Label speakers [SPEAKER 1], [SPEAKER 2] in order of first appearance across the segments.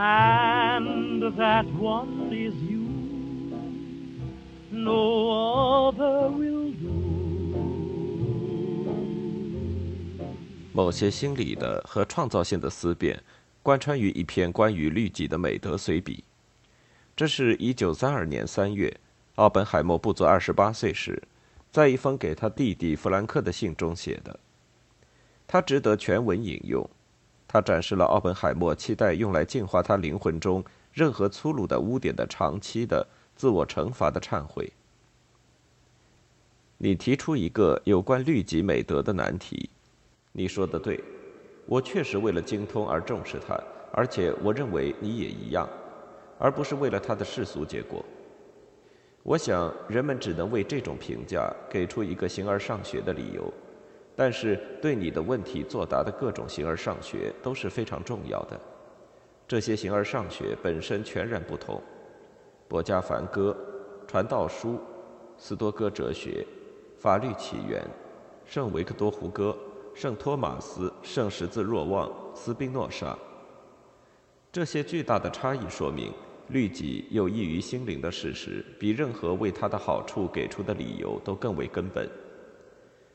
[SPEAKER 1] And that one is you. No other will do.
[SPEAKER 2] 某些心理的和创造性的思辨，贯穿于一篇关于律己的美德随笔。这是一九三二年三月，奥本海默不足二十八岁时，在一封给他弟弟弗兰克的信中写的。他值得全文引用。他展示了奥本海默期待用来净化他灵魂中任何粗鲁的污点的长期的自我惩罚的忏悔。你提出一个有关律己美德的难题，你说的对，我确实为了精通而重视它，而且我认为你也一样，而不是为了它的世俗结果。我想人们只能为这种评价给出一个形而上学的理由。但是，对你的问题作答的各种形而上学都是非常重要的。这些形而上学本身全然不同。博加梵歌、传道书、斯多哥哲学、法律起源、圣维克多胡歌、圣托马斯、圣十字若望、斯宾诺莎。这些巨大的差异说明，律己有益于心灵的事实，比任何为他的好处给出的理由都更为根本。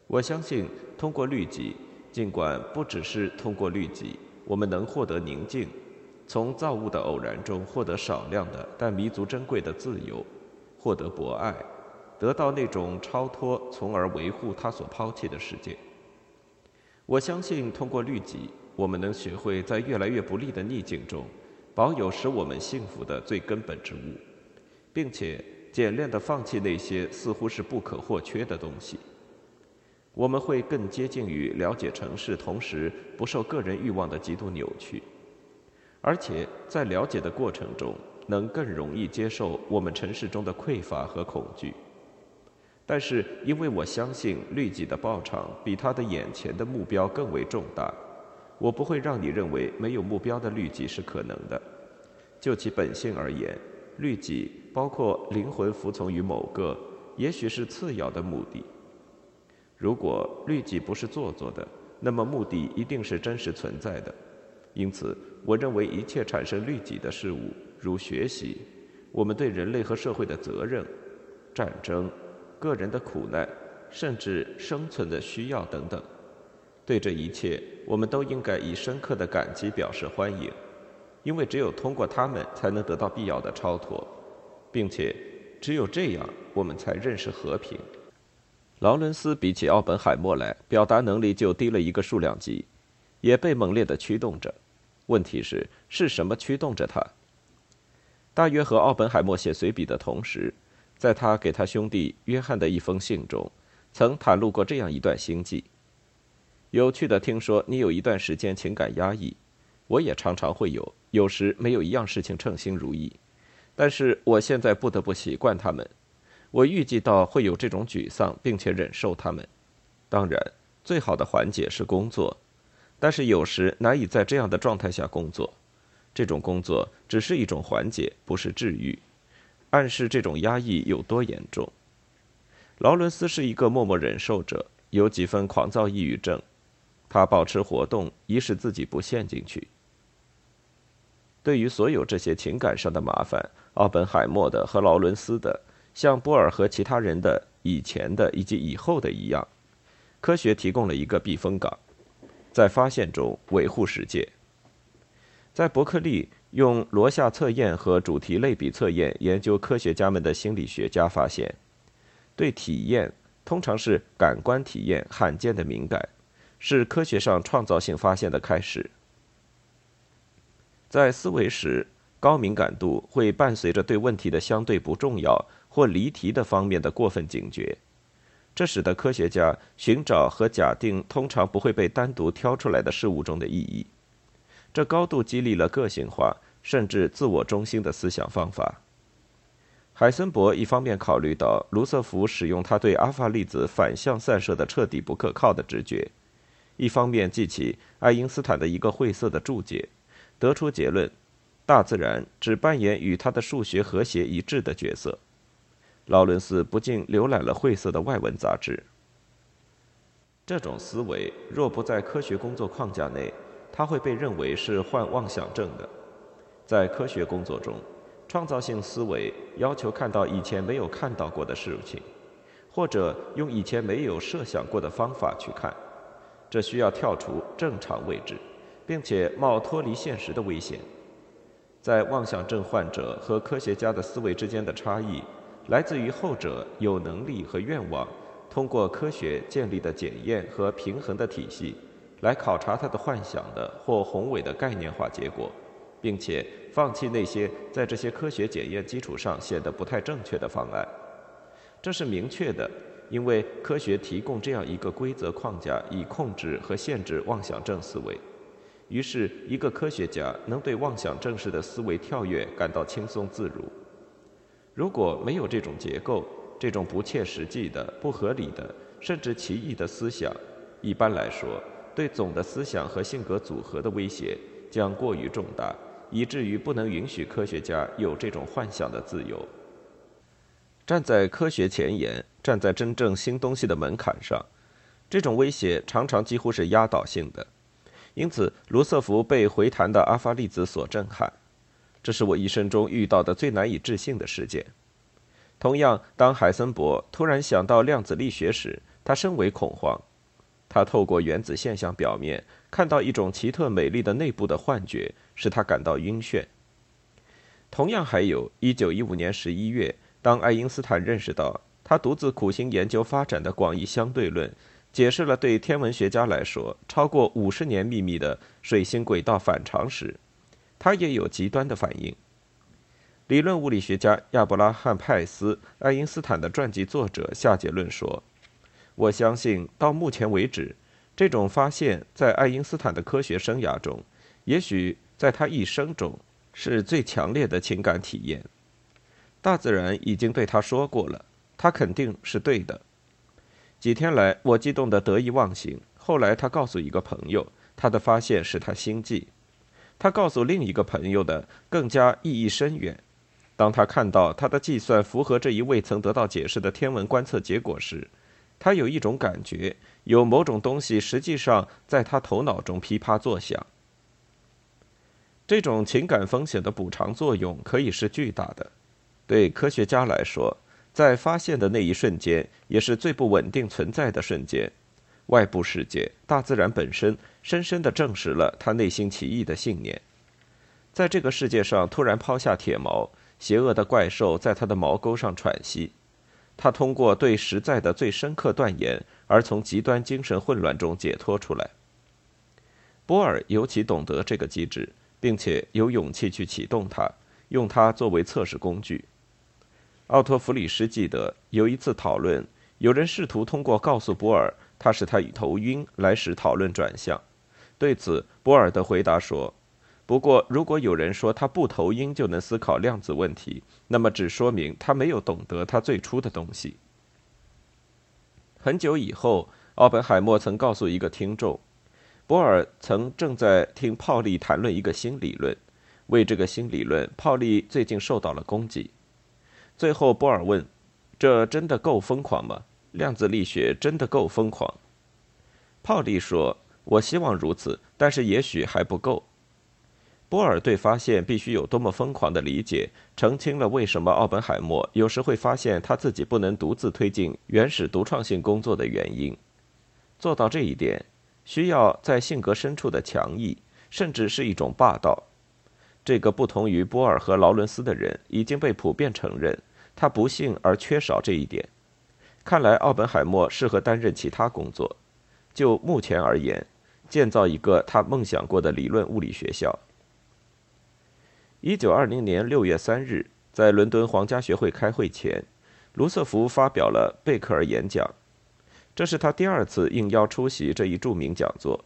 [SPEAKER 2] 我相信，通过律己，尽管不只是通过律己，我们能获得宁静，从造物的偶然中获得少量的但弥足珍贵的自由，获得博爱，得到那种超脱，从而维护他所抛弃的世界。我相信，通过律己，我们能学会在越来越不利的逆境中，保有使我们幸福的最根本之物，并且简练地放弃那些似乎是不可或缺的东西。我们会更接近于了解城市，同时不受个人欲望的极度扭曲，而且在了解的过程中，能更容易接受我们城市中的匮乏和恐惧。但是，因为我相信律己的报偿比他的眼前的目标更为重大，我不会让你认为没有目标的律己是可能的。就其本性而言，律己包括灵魂服从于某个，也许是次要的目的。如果律己不是做作的，那么目的一定是真实存在的。因此，我认为一切产生律己的事物，如学习、我们对人类和社会的责任、战争、个人的苦难，甚至生存的需要等等，对这一切，我们都应该以深刻的感激表示欢迎，因为只有通过他们，才能得到必要的超脱，并且只有这样，我们才认识和平。劳伦斯比起奥本海默来，表达能力就低了一个数量级，也被猛烈地驱动着。问题是，是什么驱动着他？大约和奥本海默写随笔的同时，在他给他兄弟约翰的一封信中，曾袒露过这样一段心迹。有趣的，听说你有一段时间情感压抑，我也常常会有，有时没有一样事情称心如意，但是我现在不得不习惯他们。我预计到会有这种沮丧，并且忍受他们。当然，最好的缓解是工作，但是有时难以在这样的状态下工作。这种工作只是一种缓解，不是治愈，暗示这种压抑有多严重。劳伦斯是一个默默忍受者，有几分狂躁抑郁症。他保持活动，以使自己不陷进去。对于所有这些情感上的麻烦，奥本海默的和劳伦斯的。像波尔和其他人的以前的以及以后的一样，科学提供了一个避风港，在发现中维护世界。在伯克利用罗夏测验和主题类比测验研究科学家们的心理学家发现，对体验通常是感官体验罕见的敏感，是科学上创造性发现的开始。在思维时，高敏感度会伴随着对问题的相对不重要。或离题的方面的过分警觉，这使得科学家寻找和假定通常不会被单独挑出来的事物中的意义。这高度激励了个性化甚至自我中心的思想方法。海森伯一方面考虑到卢瑟福使用他对阿法粒子反向散射的彻底不可靠的直觉，一方面记起爱因斯坦的一个晦涩的注解，得出结论：大自然只扮演与他的数学和谐一致的角色。劳伦斯不禁浏览了晦涩的外文杂志。这种思维若不在科学工作框架内，他会被认为是患妄想症的。在科学工作中。创造性思维要求看到以前没有看到过的事情，或者用以前没有设想过的方法去看。这需要跳出正常位置，并且冒脱离现实的危险。在妄想症患者和科学家的思维之间的差异，来自于后者有能力和愿望通过科学建立的检验和平衡的体系，来考察他的幻想的或宏伟的概念化结果。并且放弃那些在这些科学检验基础上显得不太正确的方案，这是明确的，因为科学提供这样一个规则框架以控制和限制妄想症思维。于是，一个科学家能对妄想症式的思维跳跃感到轻松自如。如果没有这种结构，这种不切实际的、不合理的，甚至奇异的思想，一般来说，对总的思想和性格组合的威胁将过于重大。以至于不能允许科学家有这种幻想的自由。站在科学前沿，站在真正新东西的门槛上，这种威胁常常几乎是压倒性的。因此，卢瑟福被回弹的阿法粒子所震撼，这是我一生中遇到的最难以置信的事件。同样，当海森伯突然想到量子力学时，他深为恐慌。他透过原子现象表面看到一种奇特美丽的内部的幻觉。使他感到晕眩。同样，还有1915年11月，当爱因斯坦认识到他独自苦心研究发展的广义相对论，解释了对天文学家来说超过五十年秘密的水星轨道反常时，他也有极端的反应。理论物理学家亚伯拉罕·派斯，爱因斯坦的传记作者下结论说：“我相信，到目前为止，这种发现，在爱因斯坦的科学生涯中，也许。”在他一生中，是最强烈的情感体验。大自然已经对他说过了，他肯定是对的。几天来，我激动得得意忘形。后来，他告诉一个朋友，他的发现使他心悸。他告诉另一个朋友的更加意义深远。当他看到他的计算符合这一未曾得到解释的天文观测结果时，他有一种感觉，有某种东西实际上在他头脑中噼啪作响。这种情感风险的补偿作用可以是巨大的。对科学家来说，在发现的那一瞬间，也是最不稳定存在的瞬间。外部世界、大自然本身，深深地证实了他内心奇异的信念。在这个世界上突然抛下铁锚，邪恶的怪兽在他的毛沟上喘息。他通过对实在的最深刻断言，而从极端精神混乱中解脱出来。波尔尤其懂得这个机制。并且有勇气去启动它，用它作为测试工具。奥托·弗里斯记得有一次讨论，有人试图通过告诉波尔他使他头晕来使讨论转向。对此，波尔的回答说：“不过，如果有人说他不头晕就能思考量子问题，那么只说明他没有懂得他最初的东西。”很久以后，奥本海默曾告诉一个听众。波尔曾正在听泡利谈论一个新理论，为这个新理论，泡利最近受到了攻击。最后，波尔问：“这真的够疯狂吗？量子力学真的够疯狂？”泡利说：“我希望如此，但是也许还不够。”波尔对发现必须有多么疯狂的理解，澄清了为什么奥本海默有时会发现他自己不能独自推进原始独创性工作的原因。做到这一点。需要在性格深处的强毅，甚至是一种霸道。这个不同于波尔和劳伦斯的人已经被普遍承认，他不幸而缺少这一点。看来奥本海默适合担任其他工作。就目前而言，建造一个他梦想过的理论物理学校。一九二零年六月三日，在伦敦皇家学会开会前，卢瑟福发表了贝克尔演讲。这是他第二次应邀出席这一著名讲座。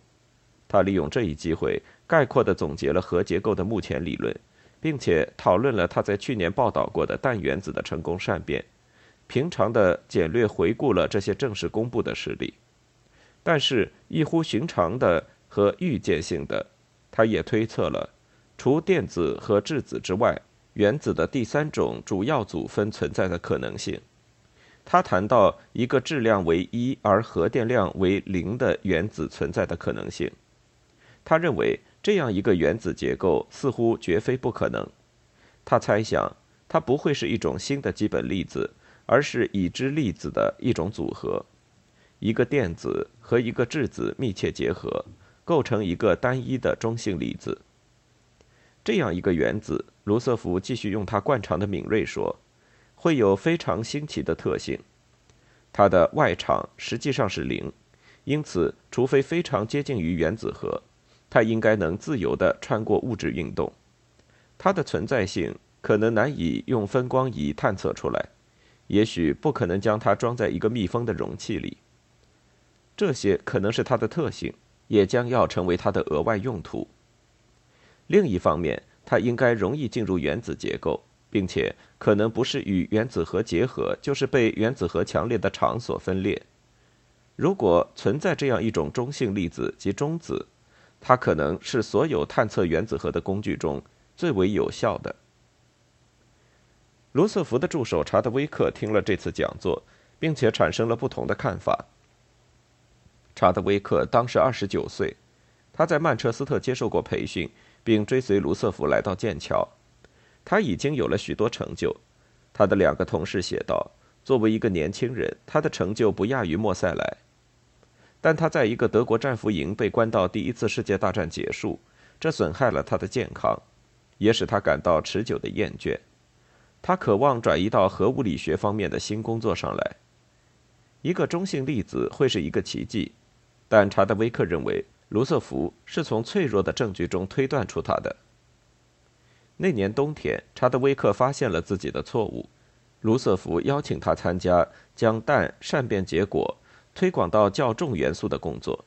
[SPEAKER 2] 他利用这一机会概括地总结了核结构的目前理论，并且讨论了他在去年报道过的氮原子的成功善变。平常的简略回顾了这些正式公布的实例，但是异乎寻常的和预见性的，他也推测了除电子和质子之外，原子的第三种主要组分存在的可能性。他谈到一个质量为一而核电量为零的原子存在的可能性。他认为这样一个原子结构似乎绝非不可能。他猜想它不会是一种新的基本粒子。而是已知粒子的一种组合，一个电子和一个质子密切结合，构成一个单一的中性粒子。这样一个原子，卢瑟福继续用他惯常的敏锐说，会有非常新奇的特性。它的外场实际上是零，因此，除非非常接近于原子核，它应该能自由地穿过物质运动。它的存在性可能难以用分光仪探测出来。也许不可能将它装在一个密封的容器里。这些可能是它的特性，也将要成为它的额外用途。另一方面，它应该容易进入原子结构，并且可能不是与原子核结合，就是被原子核强烈的场所分裂。如果存在这样一种中性粒子及中子，它可能是所有探测原子核的工具中最为有效的。卢瑟福的助手查德威克听了这次讲座，并且产生了不同的看法。查德威克当时二十九岁，他在曼彻斯特接受过培训，并追随卢瑟福来到剑桥。他已经有了许多成就。他的两个同事写道：“作为一个年轻人，他的成就不亚于莫塞莱。但他在一个德国战俘营被关到第一次世界大战结束，这损害了他的健康，也使他感到持久的厌倦。”他渴望转移到核物理学方面的新工作上来。一个中性粒子会是一个奇迹，但查德威克认为卢瑟福是从脆弱的证据中推断出它的。那年冬天，查德威克发现了自己的错误。卢瑟福邀请他参加将氮善变结果推广到较重元素的工作。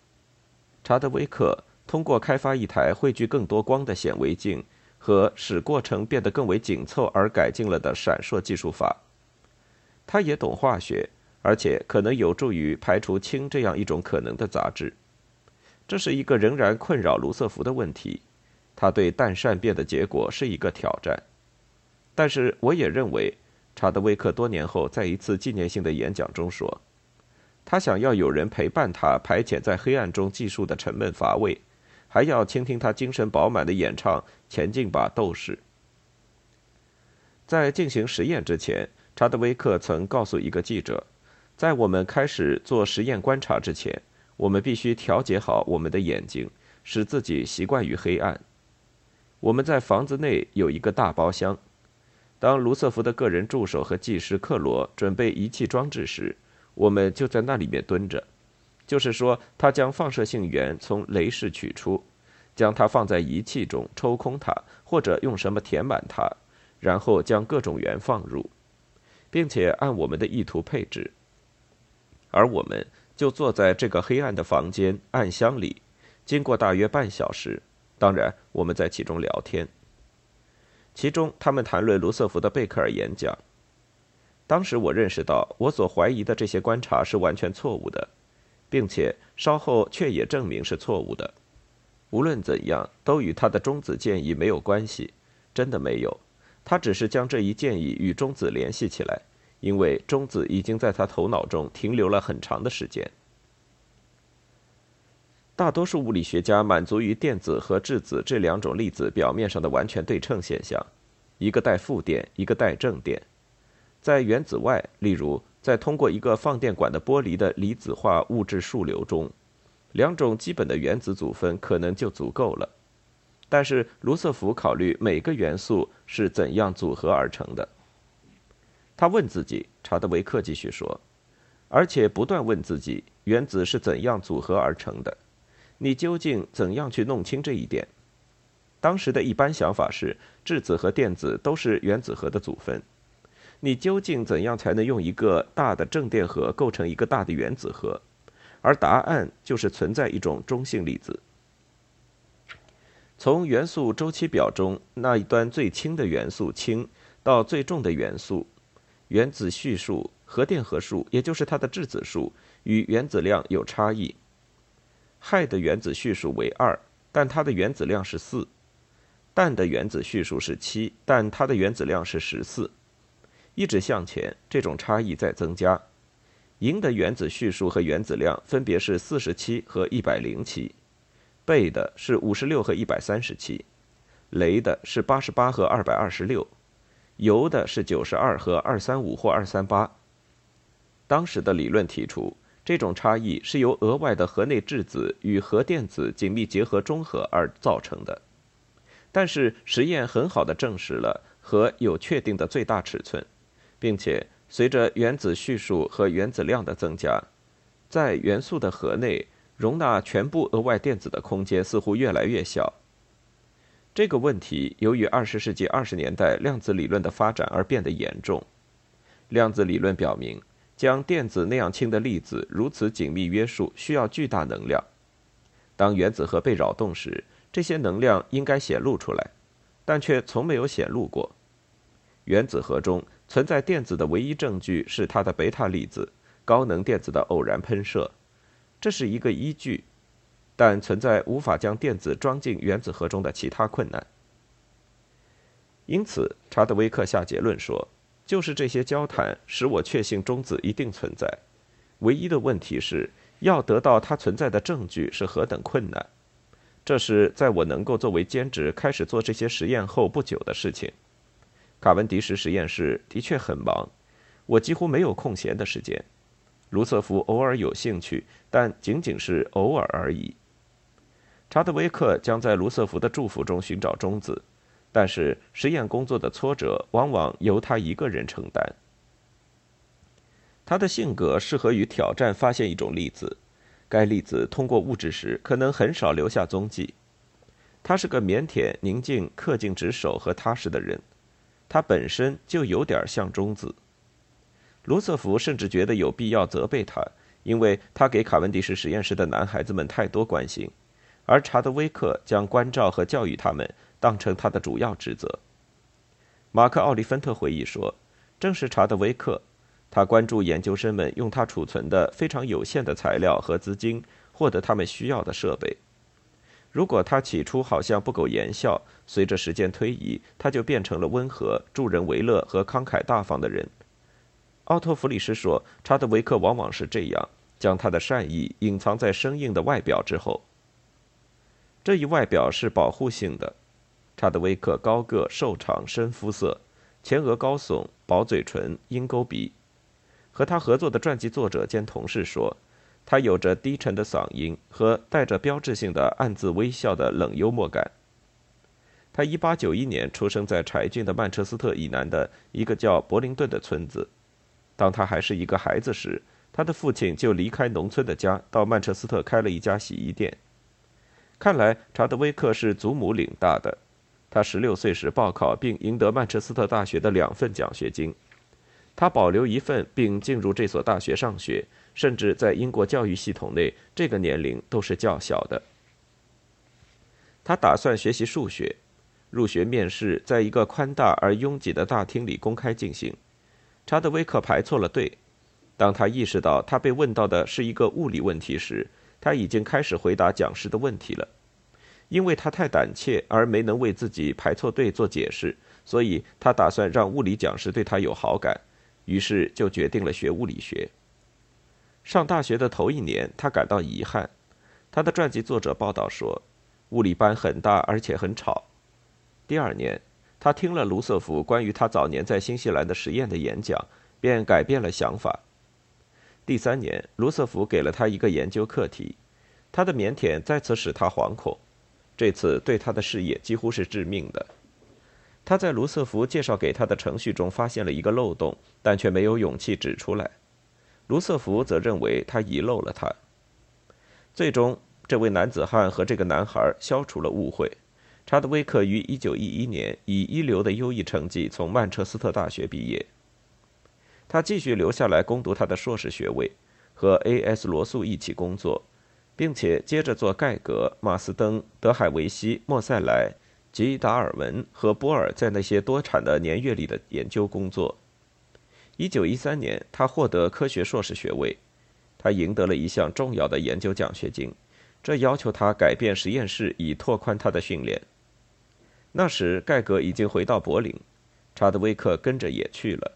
[SPEAKER 2] 查德威克通过开发一台汇聚更多光的显微镜。和使过程变得更为紧凑而改进了的闪烁技术法。他也懂化学，而且可能有助于排除氢这样一种可能的杂质。这是一个仍然困扰卢瑟福的问题。他对氮善变的结果是一个挑战。但是我也认为，查德威克多年后在一次纪念性的演讲中说，他想要有人陪伴他排遣在黑暗中技术的沉闷乏味。还要倾听他精神饱满的演唱《前进吧，斗士》。在进行实验之前，查德威克曾告诉一个记者，在我们开始做实验观察之前，我们必须调节好我们的眼睛，使自己习惯于黑暗。我们在房子内有一个大包厢。当卢瑟福的个人助手和技师克罗准备仪器装置时，我们就在那里面蹲着。就是说，他将放射性源从镭室取出，将它放在仪器中抽空它，或者用什么填满它，然后将各种源放入，并且按我们的意图配置。而我们就坐在这个黑暗的房间暗箱里，经过大约半小时，当然我们在其中聊天。其中他们谈论卢瑟福的贝克尔演讲。当时我认识到，我所怀疑的这些观察是完全错误的。并且稍后却也证明是错误的。无论怎样，都与他的中子建议没有关系，真的没有。他只是将这一建议与中子联系起来，因为中子已经在他头脑中停留了很长的时间。大多数物理学家满足于电子和质子这两种粒子表面上的完全对称现象，一个带负电，一个带正电。在原子外，例如。在通过一个放电管的玻璃的离子化物质束流中，两种基本的原子组分可能就足够了。但是卢瑟福考虑每个元素是怎样组合而成的。他问自己，查德维克继续说，而且不断问自己，原子是怎样组合而成的？你究竟怎样去弄清这一点？当时的一般想法是，质子和电子都是原子核的组分。你究竟怎样才能用一个大的正电荷构成一个大的原子核？而答案就是存在一种中性粒子。从元素周期表中那一端最轻的元素氢到最重的元素，原子序数、核电荷数，也就是它的质子数与原子量有差异。氦的原子序数为二，但它的原子量是四；氮的原子序数是七，但它的原子量是十四。一直向前，这种差异在增加。银的原子序数和原子量分别是四十七和一百零七，钡的是五十六和一百三十七，镭的是八十八和二百二十六，铀的是九十二和二三五或二三八。当时的理论提出，这种差异是由额外的核内质子与核电子紧密结合中和而造成的。但是实验很好的证实了核有确定的最大尺寸，并且。随着原子序数和原子量的增加，在元素的核内容纳全部额外电子的空间似乎越来越小。这个问题由于二十世纪二十年代量子理论的发展而变得严重。量子理论表明，将电子那样轻的粒子如此紧密约束需要巨大能量。当原子核被扰动时，这些能量应该显露出来，但却从没有显露过。原子核中。存在电子的唯一证据是它的贝塔粒子高能电子的偶然喷射，这是一个依据，但存在无法将电子装进原子核中的其他困难。因此，查德威克下结论说，就是这些交谈使我确信中子一定存在。唯一的问题是要得到它存在的证据是何等困难。这是在我能够作为兼职开始做这些实验后不久的事情。卡文迪什实验室的确很忙，我几乎没有空闲的时间。卢瑟福偶尔有兴趣，但仅仅是偶尔而已。查德威克将在卢瑟福的祝福中寻找中子，但是实验工作的挫折往往由他一个人承担。他的性格适合于挑战发现一种粒子，该粒子通过物质时可能很少留下踪迹。他是个腼腆、宁静、恪尽职守和踏实的人。他本身就有点像中子。罗瑟福甚至觉得有必要责备他，因为他给卡文迪什实验室的男孩子们太多关心，而查德威克将关照和教育他们当成他的主要职责。马克·奥利芬特回忆说：“正是查德威克，他关注研究生们用他储存的非常有限的材料和资金获得他们需要的设备。”如果他起初好像不苟言笑，随着时间推移，他就变成了温和、助人为乐和慷慨大方的人。奥托·弗里斯说：“查德维克往往是这样，将他的善意隐藏在生硬的外表之后。这一外表是保护性的。查德维克高个、瘦长、深肤色，前额高耸，薄嘴唇，鹰钩鼻。和他合作的传记作者兼同事说。”他有着低沉的嗓音和带着标志性的暗自微笑的冷幽默感。他1891年出生在柴郡的曼彻斯特以南的一个叫柏林顿的村子。当他还是一个孩子时，他的父亲就离开农村的家，到曼彻斯特开了一家洗衣店。看来查德威克是祖母领大的。他16岁时报考并赢得曼彻斯特大学的两份奖学金。他保留一份并进入这所大学上学。甚至在英国教育系统内，这个年龄都是较小的。他打算学习数学，入学面试在一个宽大而拥挤的大厅里公开进行。查德威克排错了队。当他意识到他被问到的是一个物理问题时，他已经开始回答讲师的问题了。因为他太胆怯而没能为自己排错队做解释，所以他打算让物理讲师对他有好感，于是就决定了学物理学。上大学的头一年，他感到遗憾。他的传记作者报道说，物理班很大，而且很吵。第二年，他听了卢瑟福关于他早年在新西兰的实验的演讲，便改变了想法。第三年，卢瑟福给了他一个研究课题，他的腼腆再次使他惶恐，这次对他的事业几乎是致命的。他在卢瑟福介绍给他的程序中发现了一个漏洞，但却没有勇气指出来。卢瑟福则认为他遗漏了他。最终，这位男子汉和这个男孩消除了误会。查德威克于1911年以一流的优异成绩从曼彻斯特大学毕业。他继续留下来攻读他的硕士学位，和 A.S. 罗素一起工作，并且接着做盖格、马斯登、德海维西、莫塞莱及达尔文和波尔在那些多产的年月里的研究工作。一九一三年，他获得科学硕士学位，他赢得了一项重要的研究奖学金，这要求他改变实验室以拓宽他的训练。那时，盖格已经回到柏林，查德威克跟着也去了。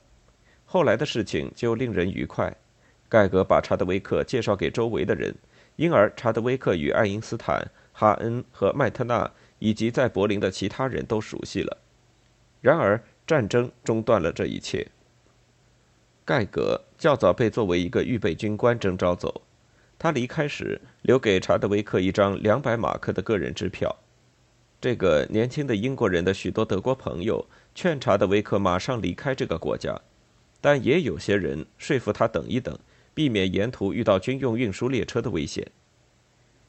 [SPEAKER 2] 后来的事情就令人愉快，盖格把查德威克介绍给周围的人。因而，查德威克与爱因斯坦、哈恩和麦特纳以及在柏林的其他人都熟悉了。然而，战争中断了这一切。盖格较早被作为一个预备军官征召走，他离开时留给查德威克一张两百马克的个人支票。这个年轻的英国人的许多德国朋友劝查德威克马上离开这个国家，但也有些人说服他等一等。避免沿途遇到军用运输列车的危险。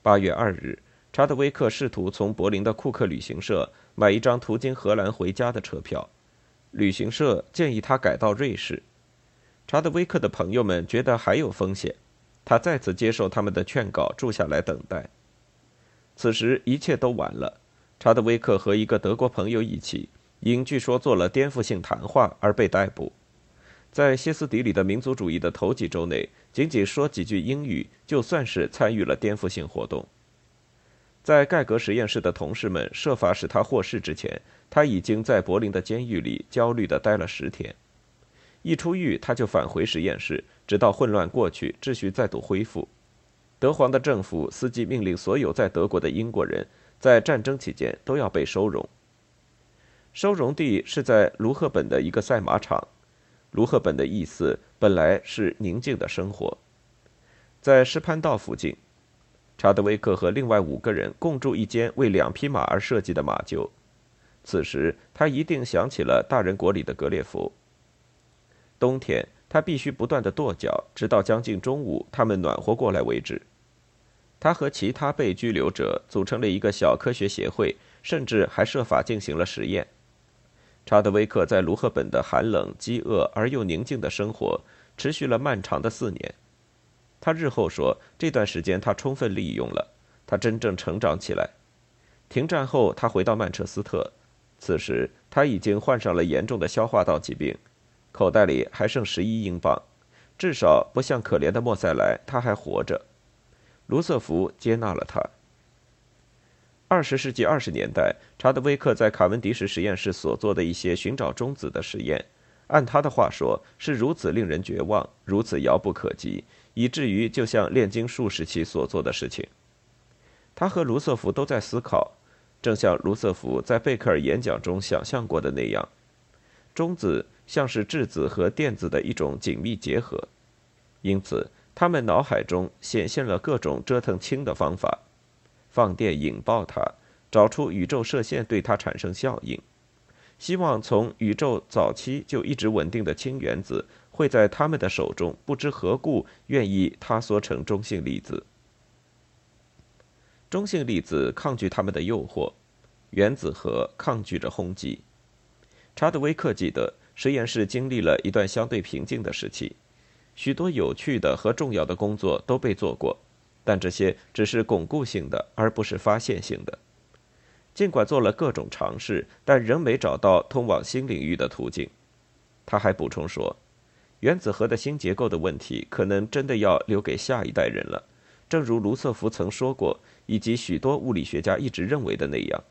[SPEAKER 2] 八月二日，查德威克试图从柏林的库克旅行社买一张途经荷兰回家的车票，旅行社建议他改到瑞士。查德威克的朋友们觉得还有风险，他再次接受他们的劝告，住下来等待。此时一切都晚了。查德威克和一个德国朋友一起，因据说做了颠覆性谈话而被逮捕。在歇斯底里的民族主义的头几周内，仅仅说几句英语，就算是参与了颠覆性活动。在盖格实验室的同事们设法使他获释之前，他已经在柏林的监狱里焦虑地待了十天。一出狱，他就返回实验室，直到混乱过去，秩序再度恢复。德皇的政府司机命令所有在德国的英国人，在战争期间都要被收容。收容地是在卢赫本的一个赛马场。卢赫本的意思本来是宁静的生活，在石潘道附近，查德威克和另外五个人共住一间为两匹马而设计的马厩。此时，他一定想起了大人国里的格列佛。冬天，他必须不断的跺脚，直到将近中午，他们暖和过来为止。他和其他被拘留者组成了一个小科学协会，甚至还设法进行了实验。查德威克在卢赫本的寒冷、饥饿而又宁静的生活持续了漫长的四年。他日后说，这段时间他充分利用了，他真正成长起来。停战后，他回到曼彻斯特，此时他已经患上了严重的消化道疾病，口袋里还剩十一英镑，至少不像可怜的莫塞莱，他还活着。卢瑟福接纳了他。二十世纪二十年代，查德威克在卡文迪什实验室所做的一些寻找中子的实验，按他的话说，是如此令人绝望，如此遥不可及，以至于就像炼金术时期所做的事情。他和卢瑟福都在思考，正像卢瑟福在贝克尔演讲中想象过的那样，中子像是质子和电子的一种紧密结合，因此他们脑海中显现了各种折腾氢的方法。放电引爆它，找出宇宙射线对它产生效应，希望从宇宙早期就一直稳定的氢原子会在他们的手中不知何故愿意塌缩成中性粒子。中性粒子抗拒他们的诱惑，原子核抗拒着轰击。查德威克记得实验室经历了一段相对平静的时期，许多有趣的和重要的工作都被做过。但这些只是巩固性的，而不是发现性的。尽管做了各种尝试，但仍没找到通往新领域的途径。他还补充说，原子核的新结构的问题可能真的要留给下一代人了，正如卢瑟福曾说过，以及许多物理学家一直认为的那样。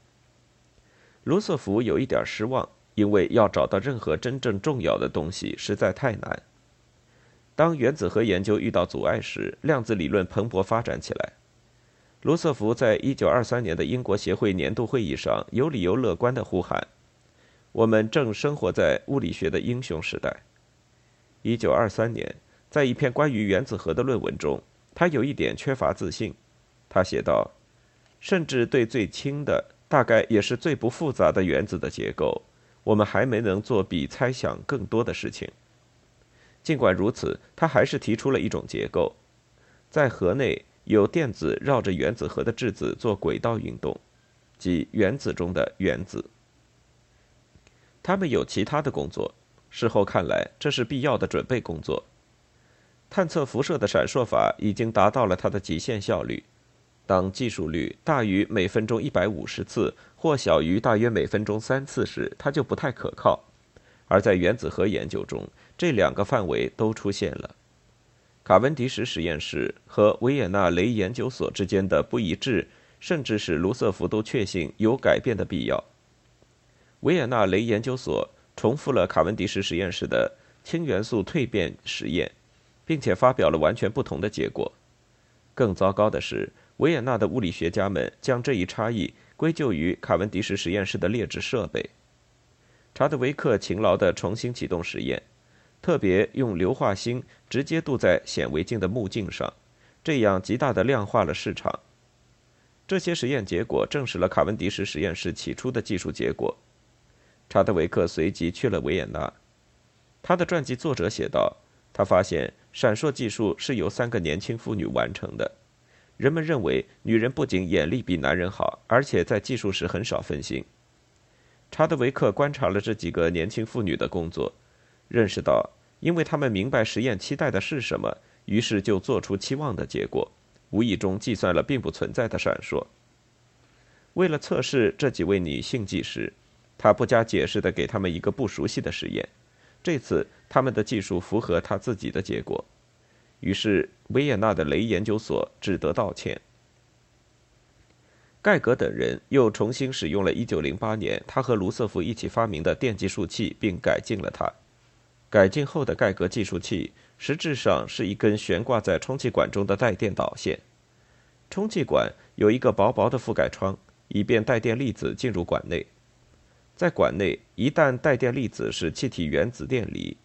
[SPEAKER 2] 卢瑟福有一点失望，因为要找到任何真正重要的东西实在太难。当原子核研究遇到阻碍时，量子理论蓬勃发展起来。卢瑟福在一九二三年的英国协会年度会议上有理由乐观地呼喊：“我们正生活在物理学的英雄时代。”一九二三年，在一篇关于原子核的论文中，他有一点缺乏自信。他写道：“甚至对最轻的，大概也是最不复杂的原子的结构，我们还没能做比猜想更多的事情。”尽管如此，他还是提出了一种结构，在核内有电子绕着原子核的质子做轨道运动，即原子中的原子。他们有其他的工作，事后看来这是必要的准备工作。探测辐射的闪烁法已经达到了它的极限效率，当计数率大于每分钟一百五十次或小于大约每分钟三次时，它就不太可靠。而在原子核研究中，这两个范围都出现了。卡文迪什实验室和维也纳雷研究所之间的不一致，甚至使卢瑟福都确信有改变的必要。维也纳雷研究所重复了卡文迪什实验室的氢元素蜕变实验，并且发表了完全不同的结果。更糟糕的是，维也纳的物理学家们将这一差异归咎于卡文迪什实验室的劣质设备。查德维克勤劳地重新启动实验。特别用硫化锌直接镀在显微镜的目镜上，这样极大地量化了市场。这些实验结果证实了卡文迪什实验室起初的技术结果。查德维克随即去了维也纳。他的传记作者写道：“他发现闪烁技术是由三个年轻妇女完成的。人们认为女人不仅眼力比男人好，而且在技术时很少分心。”查德维克观察了这几个年轻妇女的工作。认识到，因为他们明白实验期待的是什么，于是就做出期望的结果，无意中计算了并不存在的闪烁。为了测试这几位女性技师，他不加解释地给他们一个不熟悉的实验。这次他们的技术符合他自己的结果，于是维也纳的雷研究所只得道歉。盖格等人又重新使用了1908年他和卢瑟福一起发明的电计数器，并改进了它。改进后的盖格计数器实质上是一根悬挂在充气管中的带电导线。充气管有一个薄薄的覆盖窗，以便带电粒子进入管内。在管内，一旦带电粒子使气体原子电离，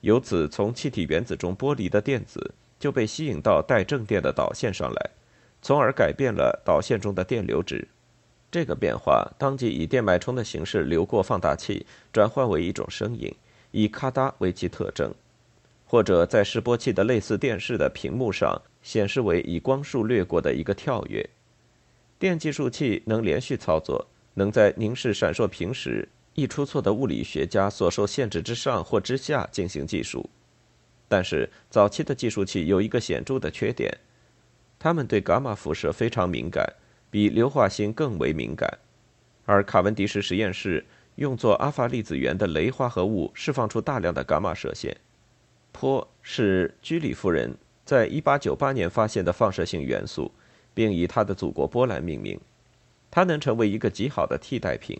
[SPEAKER 2] 由此从气体原子中剥离的电子就被吸引到带正电的导线上来，从而改变了导线中的电流值。这个变化当即以电脉冲的形式流过放大器，转换为一种声音。以咔嗒为其特征，或者在示波器的类似电视的屏幕上显示为以光束掠过的一个跳跃。电计数器能连续操作，能在凝视闪烁屏时易出错的物理学家所受限制之上或之下进行计数。但是早期的计数器有一个显著的缺点，它们对伽马辐射非常敏感，比硫化锌更为敏感，而卡文迪什实验室。用作阿法粒子源的镭化合物释放出大量的伽马射线。钋是居里夫人在1898年发现的放射性元素，并以她的祖国波兰命名。它能成为一个极好的替代品。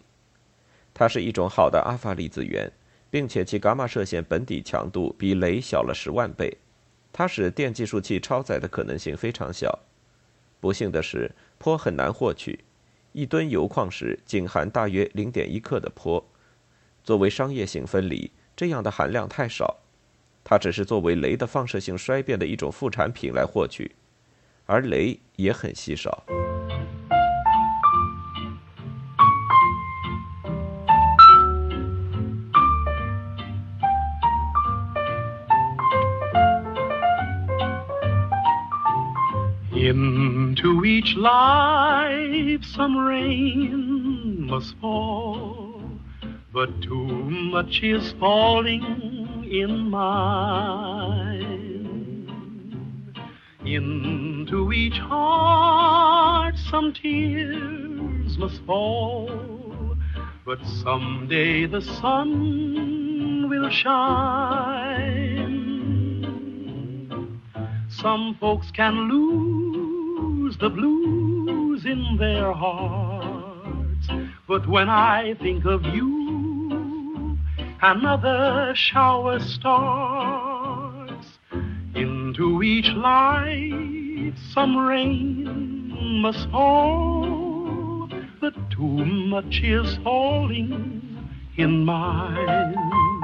[SPEAKER 2] 它是一种好的阿法粒子源，并且其伽马射线本底强度比镭小了十万倍。它使电计数器超载的可能性非常小。不幸的是，钋很难获取。一吨铀矿石仅含大约零点一克的钋，作为商业性分离，这样的含量太少。它只是作为镭的放射性衰变的一种副产品来获取，而镭也很稀少。
[SPEAKER 1] Into each life some rain must fall, but too much is falling in mine. Into each heart some tears must fall, but someday the sun will shine. Some folks can lose the blues in their hearts, but when I think of you, another shower starts. Into each life some rain must fall, but too much is falling in mine.